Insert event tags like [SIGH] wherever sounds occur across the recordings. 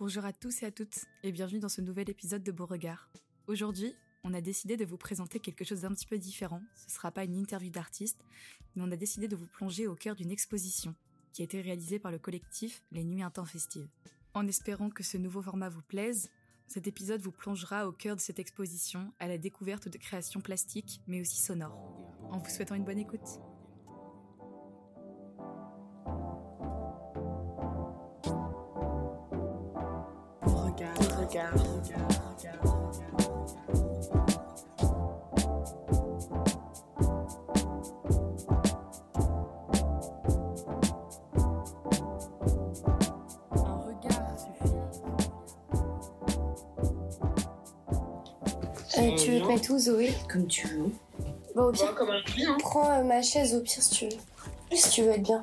Bonjour à tous et à toutes et bienvenue dans ce nouvel épisode de Beauregard. Aujourd'hui, on a décidé de vous présenter quelque chose d'un petit peu différent. Ce ne sera pas une interview d'artiste, mais on a décidé de vous plonger au cœur d'une exposition qui a été réalisée par le collectif Les Nuits Intempestives. En espérant que ce nouveau format vous plaise, cet épisode vous plongera au cœur de cette exposition à la découverte de créations plastiques mais aussi sonores. En vous souhaitant une bonne écoute. Regard. Un regard suffit. Euh, tu veux te mettre où, Zoé Comme tu veux. Bon, au pire, Moi, comme un bien. prends euh, ma chaise au pire si tu veux. Si tu veux être bien.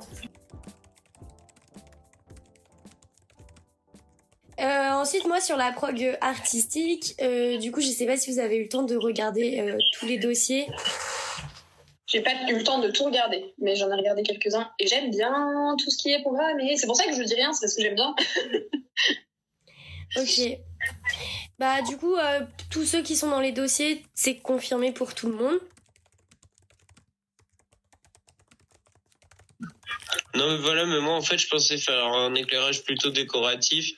Ensuite, moi, sur la prog euh, artistique, euh, du coup, je sais pas si vous avez eu le temps de regarder euh, tous les dossiers. J'ai pas eu le temps de tout regarder, mais j'en ai regardé quelques-uns et j'aime bien tout ce qui est programmé. C'est pour ça que je dis rien, c'est parce que j'aime bien. Ok. Bah, du coup, euh, tous ceux qui sont dans les dossiers, c'est confirmé pour tout le monde. Non, mais voilà, mais moi, en fait, je pensais faire un éclairage plutôt décoratif,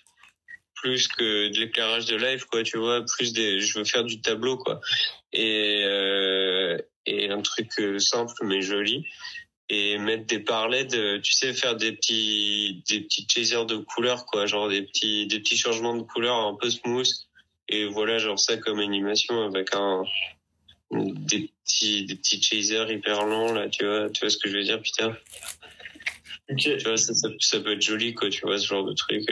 plus que de l'éclairage de live, quoi, tu vois, plus des, je veux faire du tableau, quoi. Et, euh, et un truc euh, simple, mais joli. Et mettre des parlets de, tu sais, faire des petits, des petits chasers de couleurs, quoi, genre des petits, des petits changements de couleurs un peu smooth. Et voilà, genre ça comme animation avec un, des petits, des petits chasers hyper longs, là, tu vois, tu vois ce que je veux dire, putain. Tu vois, ça, ça, ça peut être joli, quoi, tu vois, ce genre de truc.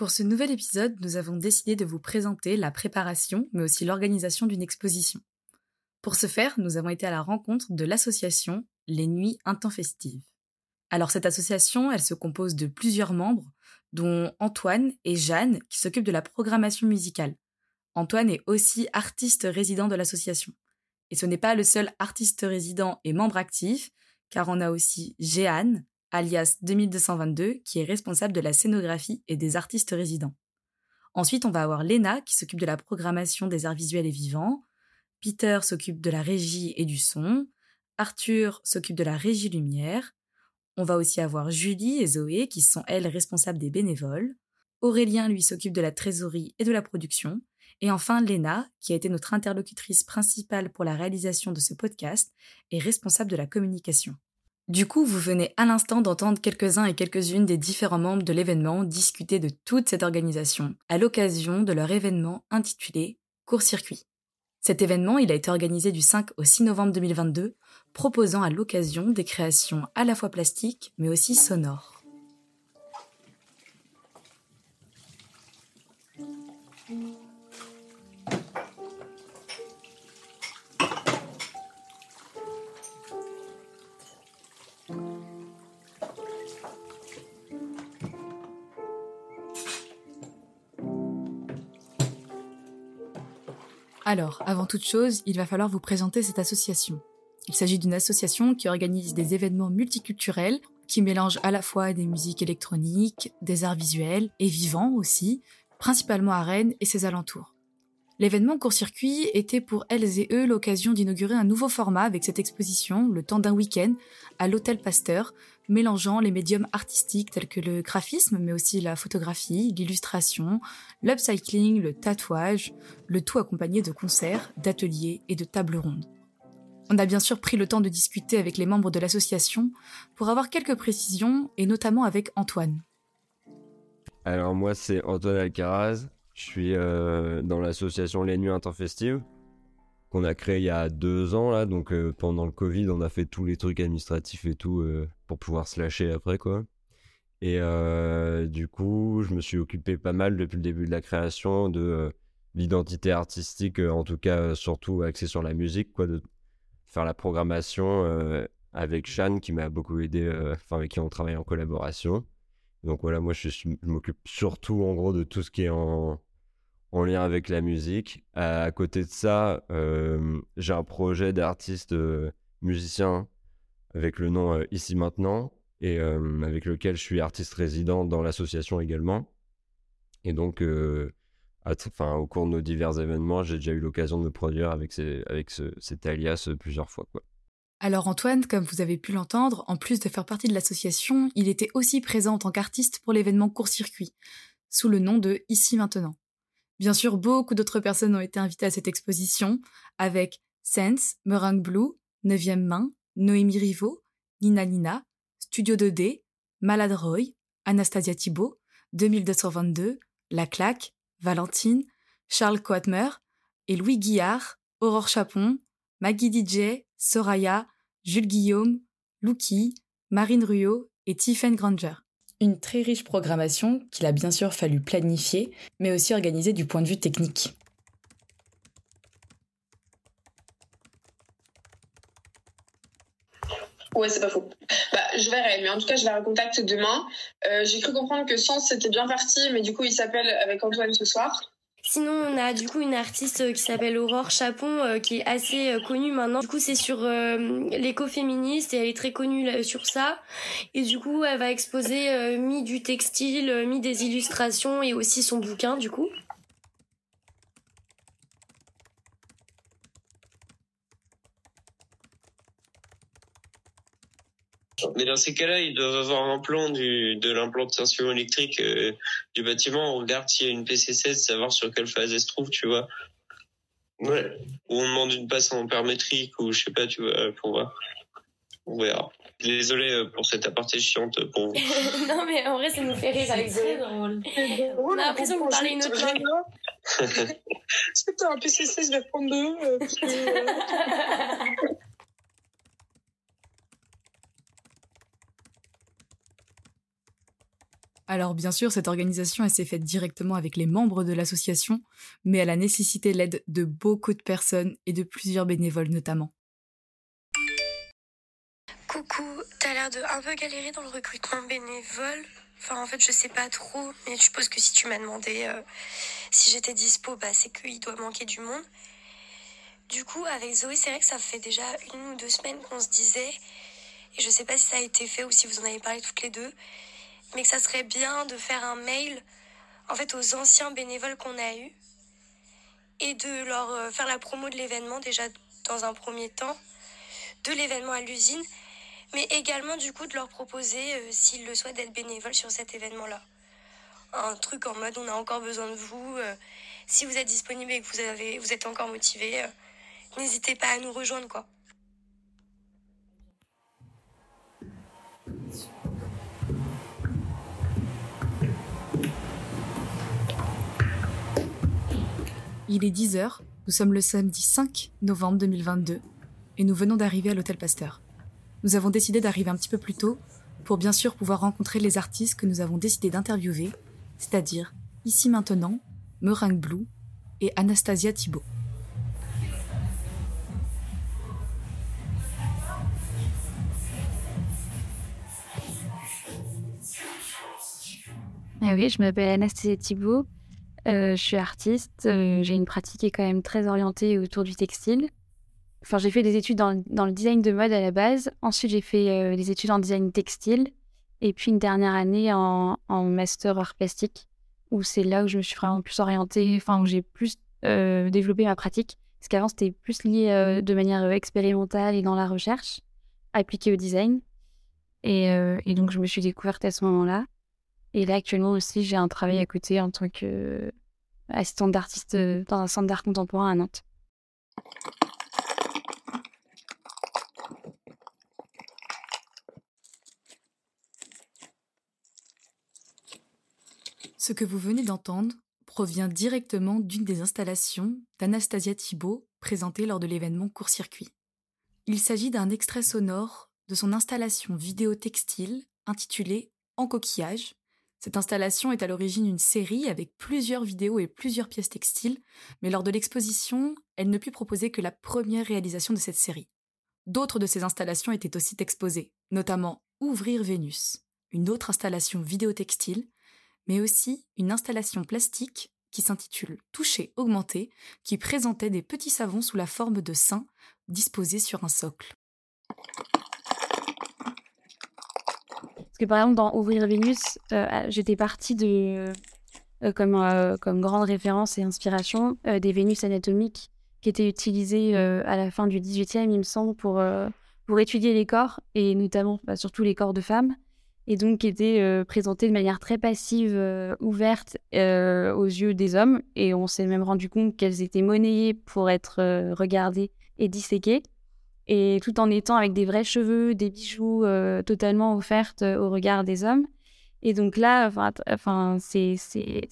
Pour ce nouvel épisode, nous avons décidé de vous présenter la préparation, mais aussi l'organisation d'une exposition. Pour ce faire, nous avons été à la rencontre de l'association Les Nuits Intempestives. Alors cette association, elle se compose de plusieurs membres, dont Antoine et Jeanne, qui s'occupent de la programmation musicale. Antoine est aussi artiste résident de l'association. Et ce n'est pas le seul artiste résident et membre actif, car on a aussi Jeanne, alias 2222, qui est responsable de la scénographie et des artistes résidents. Ensuite, on va avoir Léna, qui s'occupe de la programmation des arts visuels et vivants. Peter s'occupe de la régie et du son. Arthur s'occupe de la régie lumière. On va aussi avoir Julie et Zoé, qui sont elles responsables des bénévoles. Aurélien, lui, s'occupe de la trésorerie et de la production. Et enfin, Léna, qui a été notre interlocutrice principale pour la réalisation de ce podcast, est responsable de la communication. Du coup, vous venez à l'instant d'entendre quelques-uns et quelques-unes des différents membres de l'événement discuter de toute cette organisation à l'occasion de leur événement intitulé Court-circuit. Cet événement, il a été organisé du 5 au 6 novembre 2022, proposant à l'occasion des créations à la fois plastiques mais aussi sonores. Alors, avant toute chose, il va falloir vous présenter cette association. Il s'agit d'une association qui organise des événements multiculturels qui mélangent à la fois des musiques électroniques, des arts visuels et vivants aussi, principalement à Rennes et ses alentours. L'événement court-circuit était pour elles et eux l'occasion d'inaugurer un nouveau format avec cette exposition, le temps d'un week-end, à l'Hôtel Pasteur, mélangeant les médiums artistiques tels que le graphisme, mais aussi la photographie, l'illustration, l'upcycling, le tatouage, le tout accompagné de concerts, d'ateliers et de tables rondes. On a bien sûr pris le temps de discuter avec les membres de l'association pour avoir quelques précisions, et notamment avec Antoine. Alors moi c'est Antoine Alcaraz, je suis euh, dans l'association Les Nuits Intempestives qu'on a créé il y a deux ans là, donc euh, pendant le Covid on a fait tous les trucs administratifs et tout euh, pour pouvoir se lâcher après quoi. Et euh, du coup je me suis occupé pas mal depuis le début de la création de euh, l'identité artistique, euh, en tout cas surtout axée sur la musique quoi, de faire la programmation avec Shan qui m'a beaucoup aidé, enfin avec qui on travaille en collaboration. Donc voilà, moi je, je m'occupe surtout en gros de tout ce qui est en, en lien avec la musique. À, à côté de ça, j'ai un projet d'artiste musicien avec le nom Ici Maintenant, et avec lequel je suis artiste résident dans l'association également. Et donc, enfin, au cours de nos divers événements, j'ai déjà eu l'occasion de me produire avec, cet alias plusieurs fois. Alors Antoine, comme vous avez pu l'entendre, en plus de faire partie de l'association, il était aussi présent en tant qu'artiste pour l'événement court-circuit, sous le nom de Ici Maintenant. Bien sûr, beaucoup d'autres personnes ont été invitées à cette exposition, avec Sense, Meringue Blue, Neuvième Main, Noémie Rivaud, Nina Nina, Studio 2D, Malade Roy, Anastasia Thibault, 2222, La Claque, Valentine, Charles Coatmer et Louis Guillard, Aurore Chapon, Maggie DJ, Soraya, Jules Guillaume, Luki, Marine Ruot et Tiffen Granger. Une très riche programmation qu'il a bien sûr fallu planifier, mais aussi organiser du point de vue technique. Ouais, c'est pas faux. Bah, je verrai, mais en tout cas, je vais recontacter demain. Euh, j'ai cru comprendre que Sens c'était bien parti, mais du coup, il s'appelle avec Antoine ce soir. Sinon, on a du coup une artiste qui s'appelle Aurore Chapon, euh, qui est assez euh, connue maintenant. Du coup, c'est sur l'écoféministe et elle est très connue sur ça. Et du coup, elle va exposer mi du textile, mi des illustrations et aussi son bouquin, du coup. Mais dans ces cas-là, ils doivent avoir un plan du, de l'implantation électrique du bâtiment. On regarde s'il y a une PC16, savoir sur quelle phase elle se trouve, tu vois. Ouais. Ou on demande une passe en ampère-métrique, ou je sais pas, tu vois, pour voir. Désolé pour cette aparté chiante pour vous. non, mais en vrai, ça nous fait rire avec très drôle. On a l'impression que vous parlez une autre langue. Un PC16 vers 32. Alors bien sûr, cette organisation s'est faite directement avec les membres de l'association, mais elle a nécessité l'aide de beaucoup de personnes et de plusieurs bénévoles notamment. Coucou, t'as l'air de un peu galérer dans le recrutement bénévole. Enfin, en fait, je sais pas trop, mais je suppose que si tu m'as demandé euh, si j'étais dispo, bah, c'est qu'il doit manquer du monde. Du coup, avec Zoé, c'est vrai que ça fait déjà une ou deux semaines qu'on se disait, et je sais pas si ça a été fait ou si vous en avez parlé toutes les deux, mais que ça serait bien de faire un mail en fait aux anciens bénévoles qu'on a eus et de leur euh, faire la promo de l'événement déjà dans un premier temps, de l'événement à l'usine, mais également du coup de leur proposer, euh, s'ils le souhaitent, d'être bénévoles sur cet événement-là. Un truc en mode on a encore besoin de vous, euh, si vous êtes disponible et que vous, avez, vous êtes encore motivé, n'hésitez pas à nous rejoindre quoi. Il est 10h, nous sommes le samedi 5 novembre 2022 et nous venons d'arriver à l'hôtel Pasteur. Nous avons décidé d'arriver un petit peu plus tôt pour bien sûr pouvoir rencontrer les artistes que nous avons décidé d'interviewer, c'est-à-dire ici maintenant, Meringue Blue et Anastasia Thibault. Ah oui, je m'appelle Anastasia Thibault, euh, je suis artiste, euh, j'ai une pratique qui est quand même très orientée autour du textile. Enfin, j'ai fait des études dans, le design de mode à la base. Ensuite, j'ai fait euh, des études en design textile. Et puis une dernière année en, master art plastique, où c'est là où je me suis vraiment plus orientée, enfin, où j'ai plus développé ma pratique. Parce qu'avant, c'était plus lié de manière expérimentale et dans la recherche, appliquée au design. Et, donc, je me suis découverte à ce moment-là. Et là, actuellement aussi, j'ai un travail à côté en tant qu'assistante d'artiste euh, dans un centre d'art contemporain à Nantes. Ce que vous venez d'entendre provient directement d'une des installations d'Anastasia Thibault présentée lors de l'événement Court-Circuit. Il s'agit d'un extrait sonore de son installation vidéo textile intitulée En coquillage, cette installation est à l'origine d'une série avec plusieurs vidéos et plusieurs pièces textiles, mais lors de l'exposition, elle ne put proposer que la première réalisation de cette série. D'autres de ces installations étaient aussi exposées, notamment Ouvrir Vénus, une autre installation vidéo textile, mais aussi une installation plastique qui s'intitule Toucher augmenté, qui présentait des petits savons sous la forme de seins disposés sur un socle. Que par exemple, dans Ouvrir Vénus, j'étais partie de, comme, comme grande référence et inspiration des Vénus anatomiques qui étaient utilisées à la fin du 18e, il me semble, pour, étudier les corps, et notamment bah, surtout les corps de femmes et donc qui était euh, de manière très passive, euh, ouverte euh, aux yeux des hommes. Et on s'est même rendu compte qu'elles étaient monnayées pour être regardées et disséquées. Et tout en étant avec des vrais cheveux, des bijoux totalement offertes au regard des hommes. Et donc là, enfin, c'est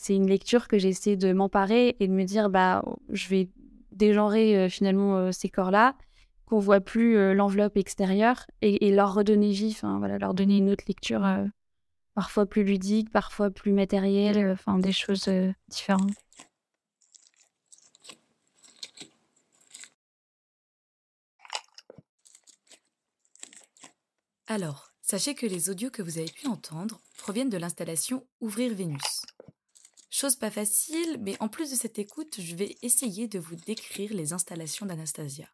une lecture que j'essaie de m'emparer et de me dire, bah, je vais dégenrer finalement ces corps-là qu'on voit plus euh, l'enveloppe extérieure et, leur redonner vie, enfin voilà, leur donner une autre lecture euh, parfois plus ludique, parfois plus matérielle, euh, enfin des choses différentes. Alors, sachez que les audios que vous avez pu entendre proviennent de l'installation Ouvrir Vénus. Chose pas facile, mais en plus de cette écoute, je vais essayer de vous décrire les installations d'Anastasia.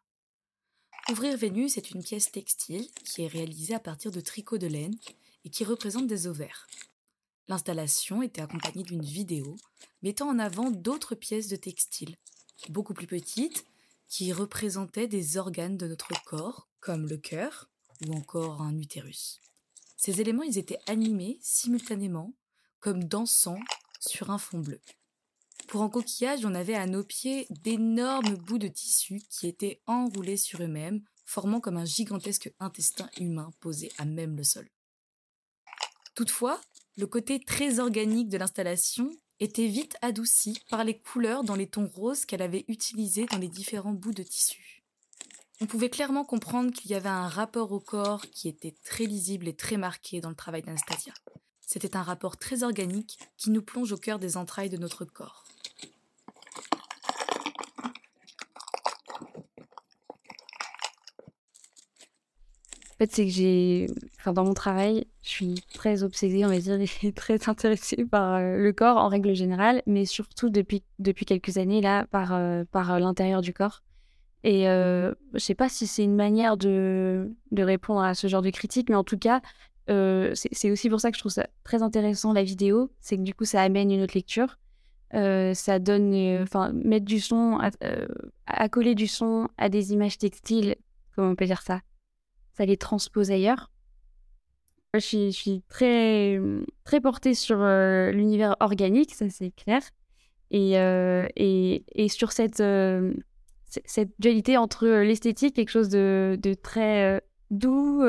Ouvrir Vénus est une pièce textile qui est réalisée à partir de tricots de laine et qui représente des ovaires. L'installation était accompagnée d'une vidéo mettant en avant d'autres pièces de textile, beaucoup plus petites, qui représentaient des organes de notre corps, comme le cœur ou encore un utérus. Ces éléments, ils étaient animés simultanément, comme dansant sur un fond bleu. Pour un coquillage, on avait à nos pieds d'énormes bouts de tissu qui étaient enroulés sur eux-mêmes, formant comme un gigantesque intestin humain posé à même le sol. Toutefois, le côté très organique de l'installation était vite adouci par les couleurs dans les tons roses qu'elle avait utilisés dans les différents bouts de tissu. On pouvait clairement comprendre qu'il y avait un rapport au corps qui était très lisible et très marqué dans le travail d'Anastasia. C'était un rapport très organique qui nous plonge au cœur des entrailles de notre corps. En fait, c'est que j'ai, enfin, dans mon travail, je suis très obsédée, on va dire, et [LAUGHS] très intéressée par euh, le corps en règle générale, mais surtout depuis, depuis quelques années, là, par, euh, par euh, l'intérieur du corps. Et euh, je sais pas si c'est une manière de, de, répondre à ce genre de critique, mais en tout cas, c'est aussi pour ça que je trouve ça très intéressant, la vidéo, c'est que du coup, ça amène une autre lecture. ça donne, enfin, mettre du son, accoler du son à des images textiles, comment on peut dire ça? Ça les transpose ailleurs. Je suis, je suis très, très portée sur euh, l'univers organique, ça c'est clair. Et, euh, et, et, sur cette, euh, cette dualité entre l'esthétique, quelque chose de, de très doux,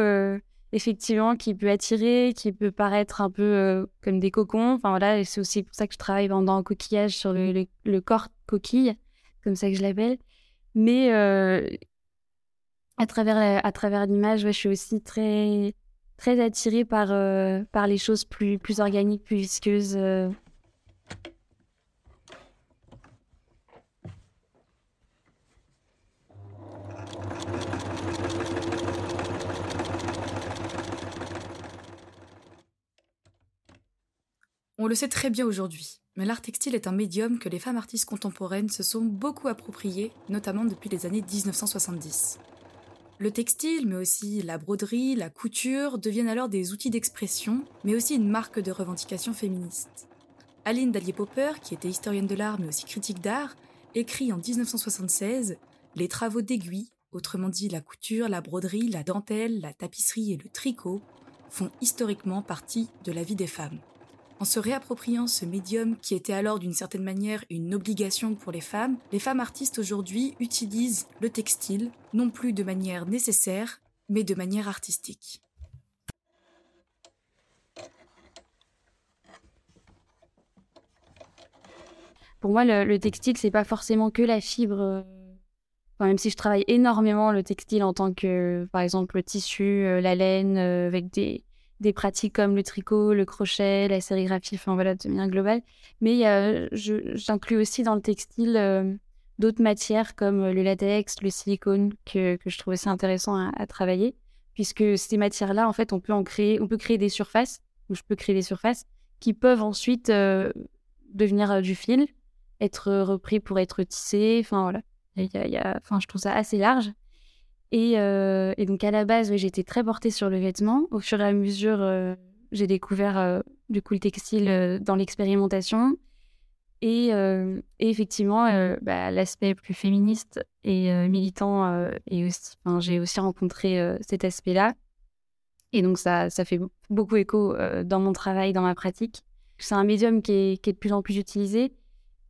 effectivement, qui peut attirer, qui peut paraître un peu comme des cocons. Enfin voilà, c'est aussi pour ça que je travaille dans un coquillage sur le, le, corps coquille, comme ça que je l'appelle. Mais à travers, à travers l'image, je suis aussi très, très attirée par, euh, par les choses plus, plus organiques, plus visqueuses. On le sait très bien aujourd'hui, mais l'art textile est un médium que les femmes artistes contemporaines se sont beaucoup approprié, notamment depuis les années 1970. Le textile, mais aussi la broderie, la couture deviennent alors des outils d'expression, mais aussi une marque de revendication féministe. Aline Dallier-Popper, qui était historienne de l'art mais aussi critique d'art, écrit en 1976 Les travaux d'aiguille, autrement dit la couture, la broderie, la dentelle, la tapisserie et le tricot, font historiquement partie de la vie des femmes. En se réappropriant ce médium qui était alors d'une certaine manière une obligation pour les femmes, les femmes artistes aujourd'hui utilisent le textile non plus de manière nécessaire, mais de manière artistique. Pour moi, le, textile, c'est pas forcément que la fibre. Euh, même si je travaille énormément le textile en tant que, par exemple, le tissu, euh, la laine, euh, avec des, des pratiques comme le tricot, le crochet, la sérigraphie, enfin voilà, de manière globale. Mais j'inclus aussi dans le textile euh, d'autres matières comme le latex, le silicone, que, que je trouve aussi intéressant à, travailler, puisque ces matières-là, en fait, on peut en créer, on peut créer des surfaces, ou je peux créer des surfaces, qui peuvent ensuite euh, devenir euh, du fil, être repris pour être tissé, enfin voilà. Il y a, je trouve ça assez large. Et, euh, et, donc à la base, j'étais très portée sur le vêtement. Au fur et à mesure, euh, j'ai découvert du coup le textile dans l'expérimentation. Et, et, effectivement, bah, l'aspect plus féministe et militant, et aussi, j'ai aussi rencontré cet aspect-là. Et donc, ça, ça fait beaucoup écho dans mon travail, dans ma pratique. C'est un médium qui est, qui est, de plus en plus utilisé,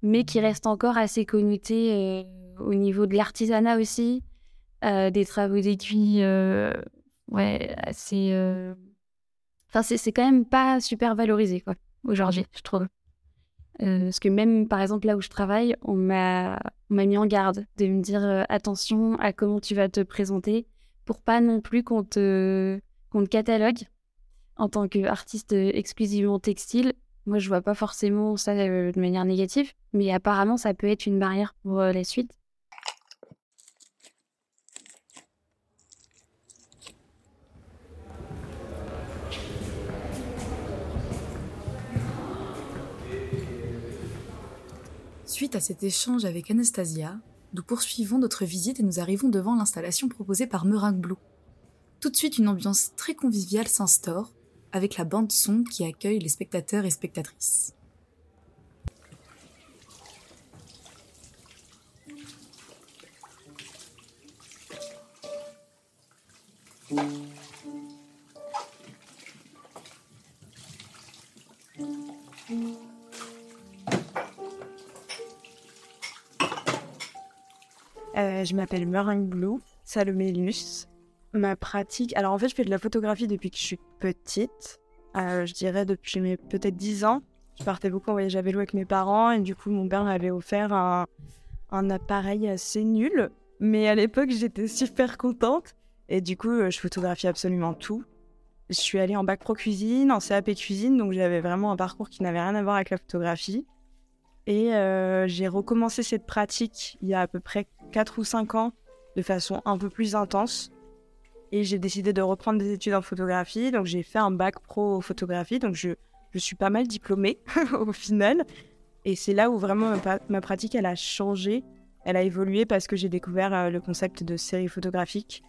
mais qui reste encore assez connoté au niveau de l'artisanat aussi, des travaux d'aiguille, ouais, assez. Enfin, c'est quand même pas super valorisé, quoi, aujourd'hui, je trouve. Euh, parce que même, par exemple, là où je travaille, on m'a mis en garde de me dire euh, attention à comment tu vas te présenter pour pas non plus qu'on te, qu'on te catalogue en tant qu'artiste exclusivement textile. Moi, je vois pas forcément ça euh, de manière négative, mais apparemment, ça peut être une barrière pour la suite. Suite à cet échange avec Anastasia, nous poursuivons notre visite et nous arrivons devant l'installation proposée par Meringue Blue. Tout de suite, une ambiance très conviviale s'instaure, avec la bande son qui accueille les spectateurs et spectatrices. Euh, je m'appelle Meringue Blue, Salomé Luce. Ma pratique, alors en fait, je fais de la photographie depuis que je suis petite. Euh, je dirais depuis mes peut-être 10 ans. Je partais beaucoup en voyage à vélo avec mes parents et du coup, mon père m'avait offert un, un appareil assez nul. Mais à l'époque, j'étais super contente et du coup, euh, je photographie absolument tout. Je suis allée en bac pro cuisine, en CAP cuisine, donc j'avais vraiment un parcours qui n'avait rien à voir avec la photographie. Et euh, j'ai recommencé cette pratique il y a à peu près 4 ou 5 ans de façon un peu plus intense. Et j'ai décidé de reprendre des études en photographie. Donc j'ai fait un bac pro photographie. Donc je, je suis pas mal diplômée [LAUGHS] au final. Et c'est là où vraiment ma, pratique, elle a changé. Elle a évolué parce que j'ai découvert euh, le concept de série photographique.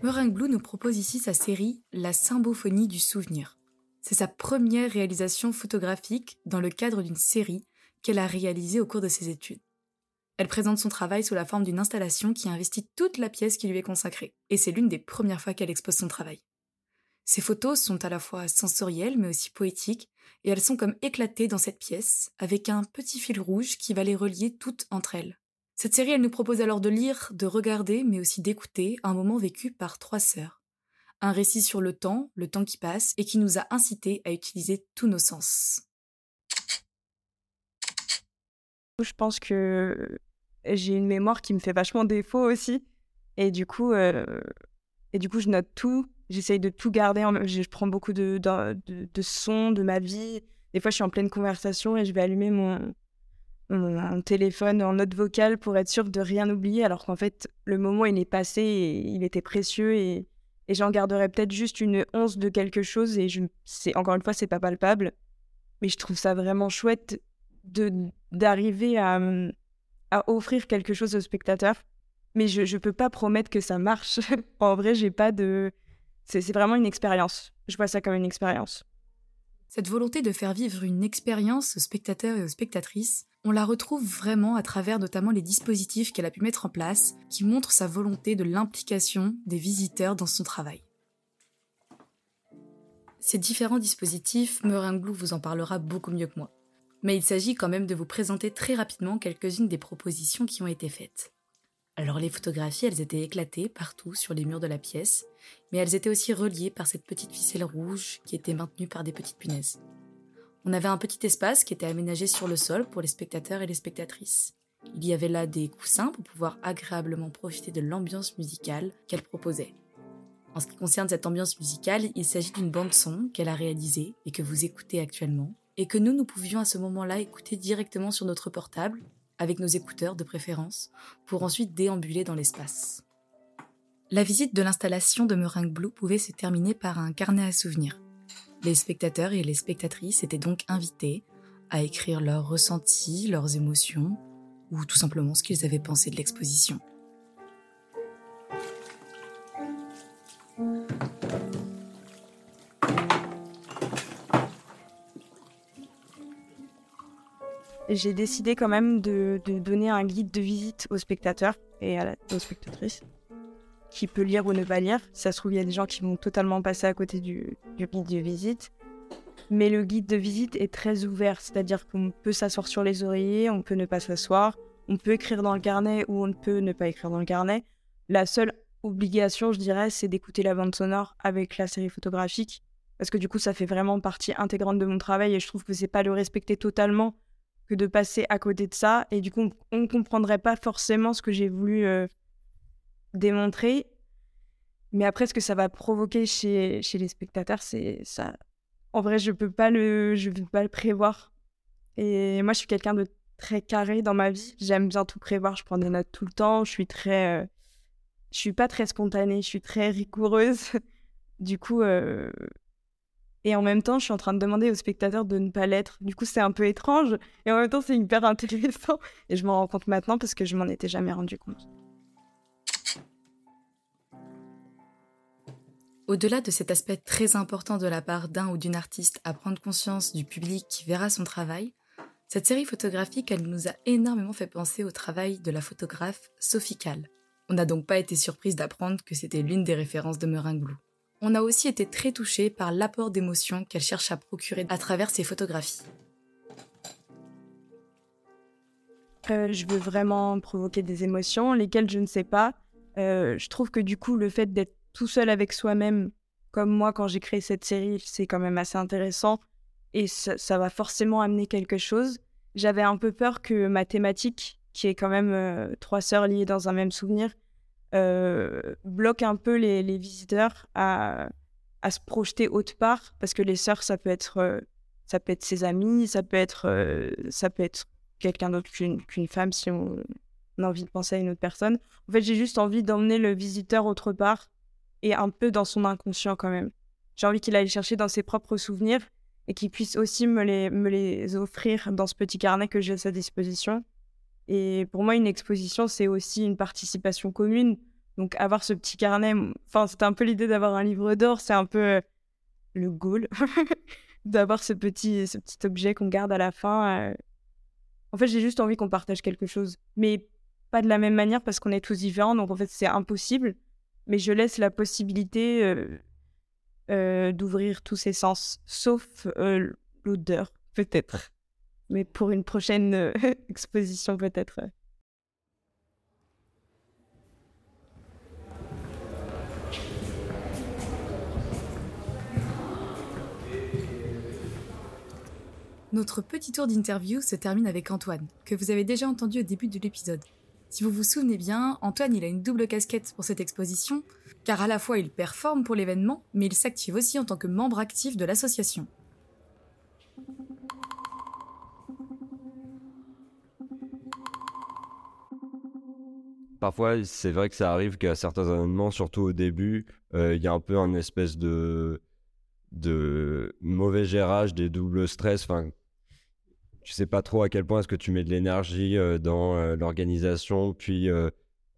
Meringue Blue nous propose ici sa série La Symbophonie du souvenir. C'est sa première réalisation photographique dans le cadre d'une série qu'elle a réalisée au cours de ses études. Elle présente son travail sous la forme d'une installation qui investit toute la pièce qui lui est consacrée, et c'est l'une des premières fois qu'elle expose son travail. Ses photos sont à la fois sensorielles mais aussi poétiques, et elles sont comme éclatées dans cette pièce, avec un petit fil rouge qui va les relier toutes entre elles. Cette série, elle nous propose alors de lire, de regarder, mais aussi d'écouter un moment vécu par trois sœurs. Un récit sur le temps, le temps qui passe, et qui nous a incité à utiliser tous nos sens. Je pense que j'ai une mémoire qui me fait vachement défaut aussi. Et du coup, euh, et du coup je note tout. J'essaye de tout garder. Je prends beaucoup de, de, de sons de ma vie. Des fois, je suis en pleine conversation et je vais allumer mon, un téléphone en note vocale pour être sûr de rien oublier, alors qu'en fait, le moment, il est passé et il était précieux et, et j'en garderai peut-être juste une once de quelque chose et je, c'est, encore une fois, c'est pas palpable. Mais je trouve ça vraiment chouette de, d'arriver à, à offrir quelque chose au spectateur. Mais je ne peux pas promettre que ça marche. [LAUGHS] en vrai, j'ai pas de. C'est, c'est vraiment une expérience. Je vois ça comme une expérience. Cette volonté de faire vivre une expérience aux spectateurs et aux spectatrices, on la retrouve vraiment à travers notamment les dispositifs qu'elle a pu mettre en place, qui montrent sa volonté de l'implication des visiteurs dans son travail. Ces différents dispositifs, Meringlou vous en parlera beaucoup mieux que moi. Mais il s'agit quand même de vous présenter très rapidement quelques-unes des propositions qui ont été faites. Alors les photographies, elles étaient éclatées partout sur les murs de la pièce, mais elles étaient aussi reliées par cette petite ficelle rouge qui était maintenue par des petites punaises. On avait un petit espace qui était aménagé sur le sol pour les spectateurs et les spectatrices. Il y avait là des coussins pour pouvoir agréablement profiter de l'ambiance musicale qu'elle proposait. En ce qui concerne cette ambiance musicale, il s'agit d'une bande son qu'elle a réalisée et que vous écoutez actuellement, et que nous, nous pouvions à ce moment-là écouter directement sur notre portable avec nos écouteurs de préférence, pour ensuite déambuler dans l'espace. La visite de l'installation de Meringue Blue pouvait se terminer par un carnet à souvenirs. Les spectateurs et les spectatrices étaient donc invités à écrire leurs ressentis, leurs émotions, ou tout simplement ce qu'ils avaient pensé de l'exposition. J'ai décidé quand même de, donner un guide de visite aux spectateurs et aux spectatrices qui peut lire ou ne pas lire. Ça se trouve, il y a des gens qui vont totalement passer à côté du, du guide de visite. Mais le guide de visite est très ouvert, c'est-à-dire qu'on peut s'asseoir sur les oreillers, on peut ne pas s'asseoir, on peut écrire dans le carnet ou on peut ne pas écrire dans le carnet. La seule obligation, je dirais, c'est d'écouter la bande sonore avec la série photographique, parce que du coup, ça fait vraiment partie intégrante de mon travail et je trouve que c'est pas le respecter totalement que de passer à côté de ça. Et du coup, on ne comprendrait pas forcément ce que j'ai voulu euh, démontrer. Mais après, ce que ça va provoquer chez, chez les spectateurs, c'est ça. En vrai, je peux pas le, je peux pas le prévoir. Et moi, je suis quelqu'un de très carré dans ma vie. J'aime bien tout prévoir. Je prends des notes tout le temps. Je suis très, euh, je suis pas très spontanée. Je suis très rigoureuse. [LAUGHS] du coup, euh, et en même temps, je suis en train de demander aux spectateurs de ne pas l'être. Du coup, c'est un peu étrange. Et en même temps, c'est hyper intéressant. Et je m'en rends compte maintenant parce que je m'en étais jamais rendu compte. Au-delà de cet aspect très important de la part d'un ou d'une artiste à prendre conscience du public qui verra son travail, cette série photographique, elle nous a énormément fait penser au travail de la photographe Sophie Kahl. On n'a donc pas été surprise d'apprendre que c'était l'une des références de Meringue Blue. On a aussi été très touchés par l'apport d'émotions qu'elle cherche à procurer à travers ses photographies. Je veux vraiment provoquer des émotions, lesquelles je ne sais pas. Euh, je trouve que du coup, le fait d'être tout seul avec soi-même, comme moi quand j'ai créé cette série, c'est quand même assez intéressant et ça, va forcément amener quelque chose. J'avais un peu peur que ma thématique, qui est quand même euh, trois sœurs liées dans un même souvenir, bloque un peu les, visiteurs à, à, se projeter autre part parce que les sœurs, ça peut être, euh, ça peut être ses amis, ça peut être, ça peut être quelqu'un d'autre qu'une femme si on, on a envie de penser à une autre personne. En fait, j'ai juste envie d'emmener le visiteur autre part et un peu dans son inconscient quand même. J'ai envie qu'il aille chercher dans ses propres souvenirs et qu'il puisse aussi me les, me les offrir dans ce petit carnet que j'ai à sa disposition. Et pour moi, une exposition, c'est aussi une participation commune. Donc avoir ce petit carnet, enfin, c'est un peu l'idée d'avoir un livre d'or, c'est un peu euh, le goal [LAUGHS] d'avoir ce petit, ce petit objet qu'on garde à la fin. Euh. En fait, j'ai juste envie qu'on partage quelque chose, mais pas de la même manière parce qu'on est tous différents, donc en fait, c'est impossible mais je laisse la possibilité euh, d'ouvrir tous ses sens, sauf l'odeur, peut-être. Mais pour une prochaine [LAUGHS] exposition, peut-être. Notre petit tour d'interview se termine avec Antoine, que vous avez déjà entendu au début de l'épisode. Si vous vous souvenez bien, Antoine il a une double casquette pour cette exposition, car à la fois il performe pour l'événement, mais il s'active aussi en tant que membre actif de l'association. Parfois, c'est vrai que ça arrive qu'à certains événements, surtout au début, euh, il y a un peu un espèce de, de mauvais gérage des doubles stress. Enfin, tu sais pas trop à quel point est-ce que tu mets de l'énergie euh, dans euh, l'organisation. Puis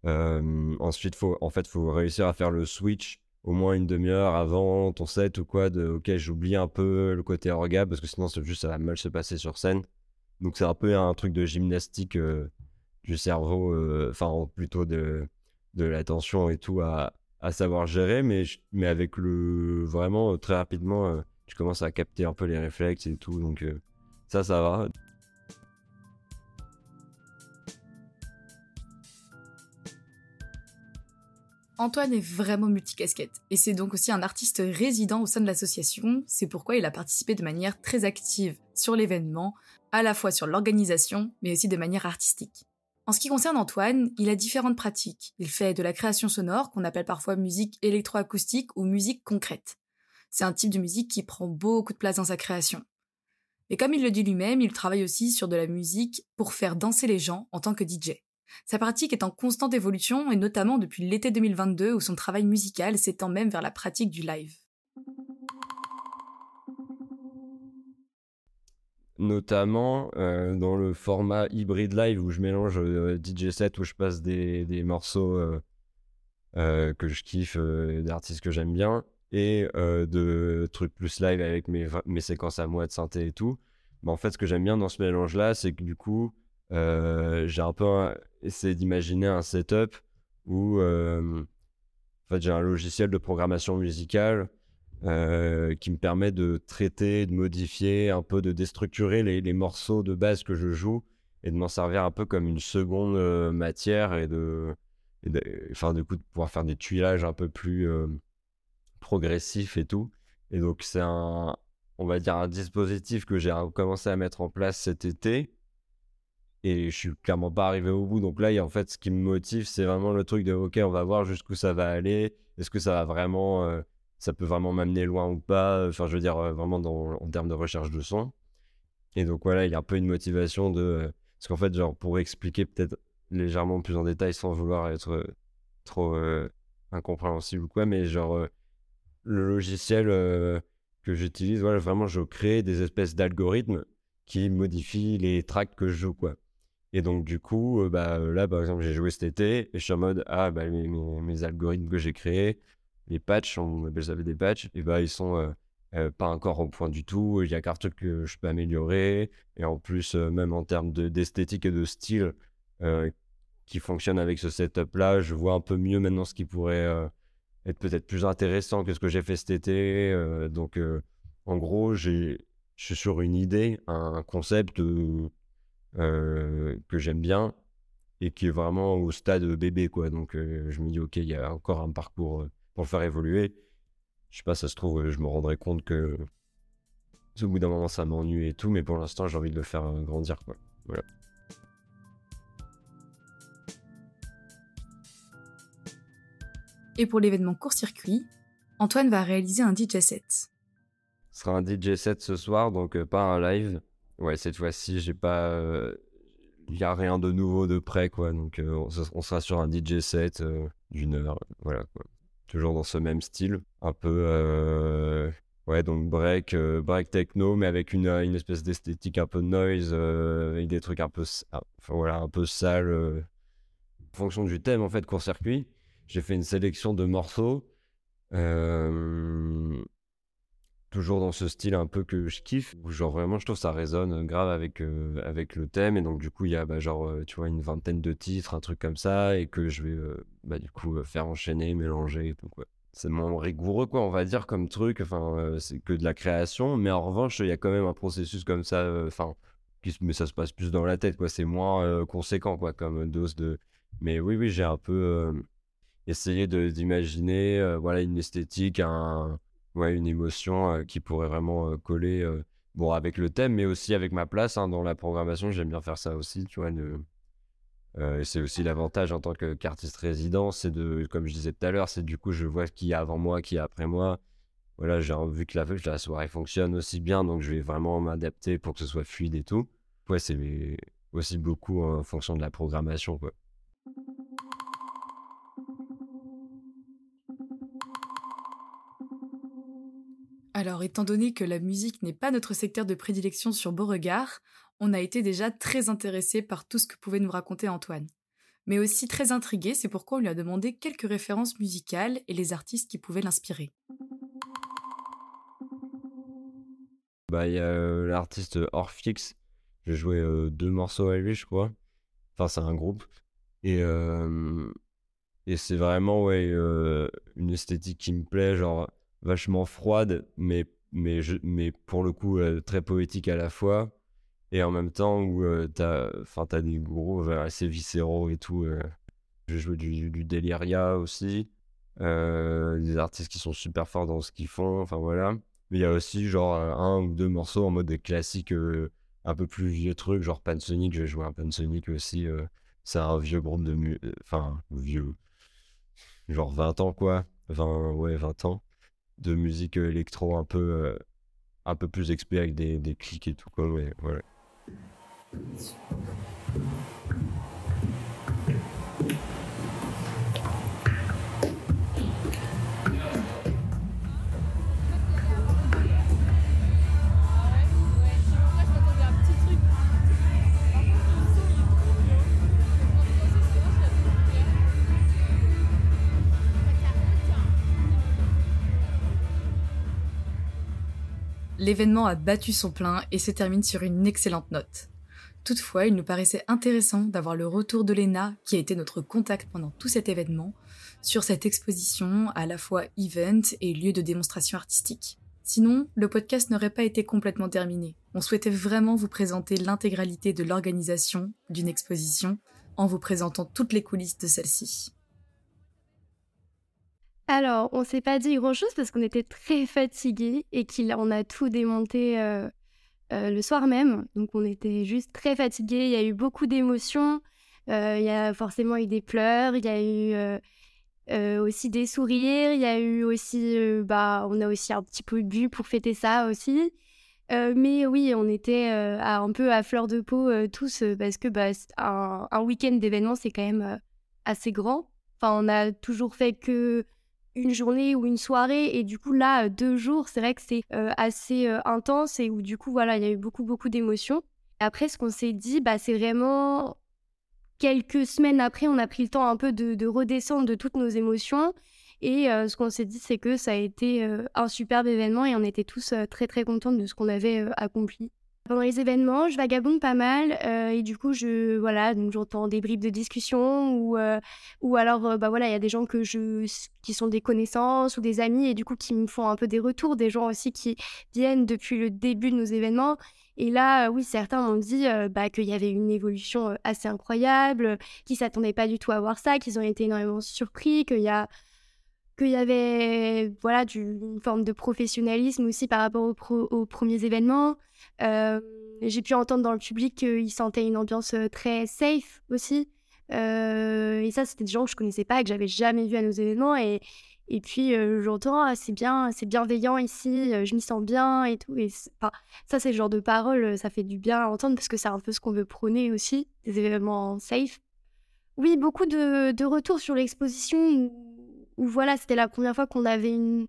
ensuite, faut, en fait, faut réussir à faire le switch au moins une demi-heure avant ton set ou quoi. De, ok, j'oublie un peu le côté orga parce que sinon, juste ça va mal se passer sur scène. Donc, c'est un peu un truc de gymnastique du cerveau, enfin, plutôt de, de l'attention et tout à, à savoir gérer. Mais, mais avec le. Vraiment, très rapidement, tu commences à capter un peu les réflexes et tout. Donc. Ça, ça va. Antoine est vraiment multicasquette, et c'est donc aussi un artiste résident au sein de l'association, c'est pourquoi il a participé de manière très active sur l'événement, à la fois sur l'organisation, mais aussi de manière artistique. En ce qui concerne Antoine, il a différentes pratiques. Il fait de la création sonore, qu'on appelle parfois musique électroacoustique ou musique concrète. C'est un type de musique qui prend beaucoup de place dans sa création. Et comme il le dit lui-même, il travaille aussi sur de la musique pour faire danser les gens en tant que DJ. Sa pratique est en constante évolution et notamment depuis l'été 2022 où son travail musical s'étend même vers la pratique du live. Notamment euh, dans le format hybride live où je mélange euh, DJ set où je passe des, des morceaux euh, que je kiffe, d'artistes que j'aime bien, et de trucs plus live avec mes, mes séquences à moi de synthé et tout. Mais en fait, ce que j'aime bien dans ce mélange-là, c'est que du coup, j'ai un peu essayé d'imaginer un setup où en fait, j'ai un logiciel de programmation musicale euh, qui me permet de traiter, de modifier, un peu de déstructurer les, morceaux de base que je joue et de m'en servir un peu comme une seconde euh, matière et de, enfin, du coup, de pouvoir faire des tuilages un peu plus euh, progressifs et tout. Et donc, c'est un, on va dire, un dispositif que j'ai commencé à mettre en place cet été. Et je suis clairement pas arrivé au bout. Donc là, en fait, ce qui me motive, c'est vraiment le truc de OK, on va voir jusqu'où ça va aller. Est-ce que ça va vraiment ça peut vraiment m'amener loin ou pas. Enfin, je veux dire, euh, vraiment en termes de recherche de son. Et donc, voilà, il y a un peu une motivation de. Euh, parce qu'en fait, genre, pour expliquer peut-être légèrement plus en détail sans vouloir être euh, trop incompréhensible ou quoi, mais genre, le logiciel que j'utilise, voilà, vraiment, je crée des espèces d'algorithmes qui modifient les tracks que je joue, quoi. Et donc, du coup, bah, là, par exemple, j'ai joué cet été et je suis en mode, ah, bah, mes algorithmes que j'ai créés, les patchs, on appelle ça des patchs, et bah, ils sont euh, euh, pas encore au point du tout. Il y a qu'un truc que je peux améliorer. Et en plus, euh, même en termes d'esthétique et de style qui fonctionne avec ce setup-là, je vois un peu mieux maintenant ce qui pourrait être peut-être plus intéressant que ce que j'ai fait cet été. donc, en gros, je suis sur une idée, un concept que j'aime bien et qui est vraiment au stade bébé, quoi. Donc, je me dis, OK, il y a encore un parcours pour le faire évoluer. Je sais pas, ça se trouve, je me rendrai compte que au bout d'un moment ça m'ennuie et tout, mais pour l'instant j'ai envie de le faire euh, grandir quoi. Voilà. Et pour l'événement court-circuit, Antoine va réaliser un DJ set. Ce sera un DJ set ce soir, donc euh, pas un live. Ouais, cette fois-ci, j'ai pas. Il n'y a rien de nouveau de près, quoi. Donc, euh, on, sera sur un DJ set d'une heure. Voilà, quoi toujours dans ce même style, un peu euh, ouais donc break euh, break techno mais avec une, une espèce d'esthétique un peu noise euh, avec des trucs un peu ah, enfin voilà un peu sale en fonction du thème en fait court circuit j'ai fait une sélection de morceaux toujours dans ce style un peu que je kiffe où genre vraiment je trouve ça résonne grave avec euh, avec le thème. Et donc du coup il y a bah, genre euh, tu vois une vingtaine de titres un truc comme ça et que je vais euh, bah, du coup faire enchaîner mélanger tout quoi. C'est moins rigoureux quoi on va dire comme truc. Enfin c'est que de la création. Mais en revanche il y a quand même un processus comme ça enfin mais ça se passe plus dans la tête quoi. C'est moins conséquent quoi comme dose de mais oui oui j'ai un peu essayé de d'imaginer voilà une esthétique un ouais, une émotion qui pourrait vraiment coller bon, avec le thème, mais aussi avec ma place hein, dans la programmation. J'aime bien faire ça aussi, tu vois. c'est aussi l'avantage en tant qu'artiste résident, c'est de, comme je disais tout à l'heure, c'est du coup, je vois qui a avant moi, qui a après moi. Voilà, j'ai vu que la, que la soirée fonctionne aussi bien, donc je vais vraiment m'adapter pour que ce soit fluide et tout. Ouais, c'est aussi beaucoup en fonction de la programmation, quoi. Alors, étant donné que la musique n'est pas notre secteur de prédilection sur Beauregard, on a été déjà très intéressé par tout ce que pouvait nous raconter Antoine. Mais aussi très intrigué, c'est pourquoi on lui a demandé quelques références musicales et les artistes qui pouvaient l'inspirer. Bah, il y a euh, l'artiste Orphix. J'ai joué euh, deux morceaux à lui, je crois. Enfin, c'est un groupe. Et, euh, et c'est vraiment ouais, une esthétique qui me plaît. Genre, vachement froide, mais, mais, mais pour le coup euh, très poétique à la fois. Et en même temps où euh, t'as, as des gros assez viscéraux et tout. Euh. Je joue du, du Deliria aussi. des artistes qui sont super forts dans ce qu'ils font. Enfin voilà. Mais il y a aussi genre un ou deux morceaux en mode classique, un peu plus vieux truc, genre Pansonic. J'ai joué un Pansonic aussi. c'est un vieux groupe de. Enfin, vieux. Genre 20 ans quoi. 20, ouais, 20 ans de musique euh, électro un peu, euh, un peu plus expé avec des, des clics et tout. Quoi. L'événement a battu son plein et se termine sur une excellente note. Toutefois, il nous paraissait intéressant d'avoir le retour de Lena, qui a été notre contact pendant tout cet événement, sur cette exposition à la fois event et lieu de démonstration artistique. Sinon, le podcast n'aurait pas été complètement terminé. On souhaitait vraiment vous présenter l'intégralité de l'organisation d'une exposition en vous présentant toutes les coulisses de celle-ci. Alors, on s'est pas dit grand-chose parce qu'on était très fatigués et qu'on a tout démonté euh, euh, le soir même. Donc, on était juste très fatigués. Il y a eu beaucoup d'émotions. Euh, il y a forcément eu des pleurs. Il y a eu aussi des sourires. Il y a eu aussi, bah, on a aussi un petit peu bu pour fêter ça aussi. mais oui, on était un peu à fleur de peau tous parce que bah, un, un week-end d'événements, c'est quand même assez grand. Enfin, on a toujours fait que une journée ou une soirée et du coup là deux jours c'est vrai que c'est assez intense et où du coup voilà il y a eu beaucoup beaucoup d'émotions. Après ce qu'on s'est dit bah c'est vraiment quelques semaines après on a pris le temps un peu de, redescendre de toutes nos émotions et ce qu'on s'est dit c'est que ça a été un superbe événement et on était tous très très contents de ce qu'on avait accompli pendant les événements, je vagabonde pas mal euh, et du coup, je voilà, donc j'entends des bribes de discussion ou euh, ou alors euh, bah voilà, il y a des gens que je qui sont des connaissances ou des amis et du coup qui me font un peu des retours, des gens aussi qui viennent depuis le début de nos événements. Et là, oui, certains m'ont dit bah, qu'il y avait une évolution assez incroyable, qu'ils s'attendaient pas du tout à voir ça, qu'ils ont été énormément surpris, qu'il y a qu'il y avait voilà une forme de professionnalisme aussi par rapport aux premiers événements. Euh, j'ai pu entendre dans le public qu'ils sentaient une ambiance euh, très safe aussi. Euh, et ça, c'était des gens que je connaissais pas et que j'avais jamais vu à nos événements. Et, et puis j'entends, ah, c'est bien, c'est bienveillant ici, je m'y sens bien et tout. Et ça, c'est le genre de paroles, ça fait du bien à entendre parce que c'est un peu ce qu'on veut prôner aussi, des événements safe. Oui, beaucoup de retours sur l'exposition où, voilà, c'était la première fois qu'on avait une,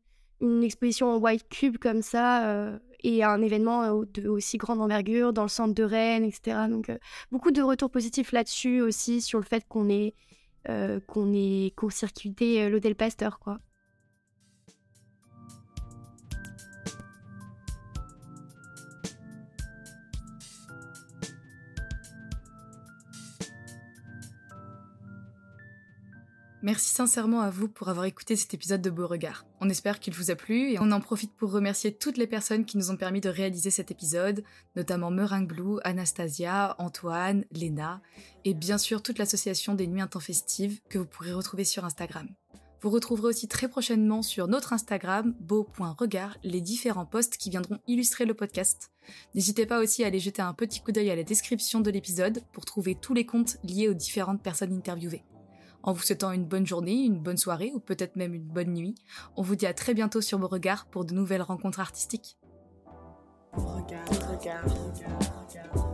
exposition en white cube comme ça et un événement euh, de aussi grande envergure dans le centre de Rennes, etc. Donc euh, beaucoup de retours positifs là-dessus aussi sur le fait qu'on ait euh, qu'on ait court-circuité l'hôtel Pasteur, quoi. Merci sincèrement à vous pour avoir écouté cet épisode de Beauregard. On espère qu'il vous a plu et on en profite pour remercier toutes les personnes qui nous ont permis de réaliser cet épisode, notamment Meringue Blue, Anastasia, Antoine, Léna et bien sûr toute l'association des Nuits Intempestives que vous pourrez retrouver sur Instagram. Vous retrouverez aussi très prochainement sur notre Instagram, beau.regard, les différents posts qui viendront illustrer le podcast. N'hésitez pas aussi à aller jeter un petit coup d'œil à la description de l'épisode pour trouver tous les comptes liés aux différentes personnes interviewées. En vous souhaitant une bonne journée, une bonne soirée ou peut-être même une bonne nuit, on vous dit à très bientôt sur Beauregard pour de nouvelles rencontres artistiques. Regard, regard, regard,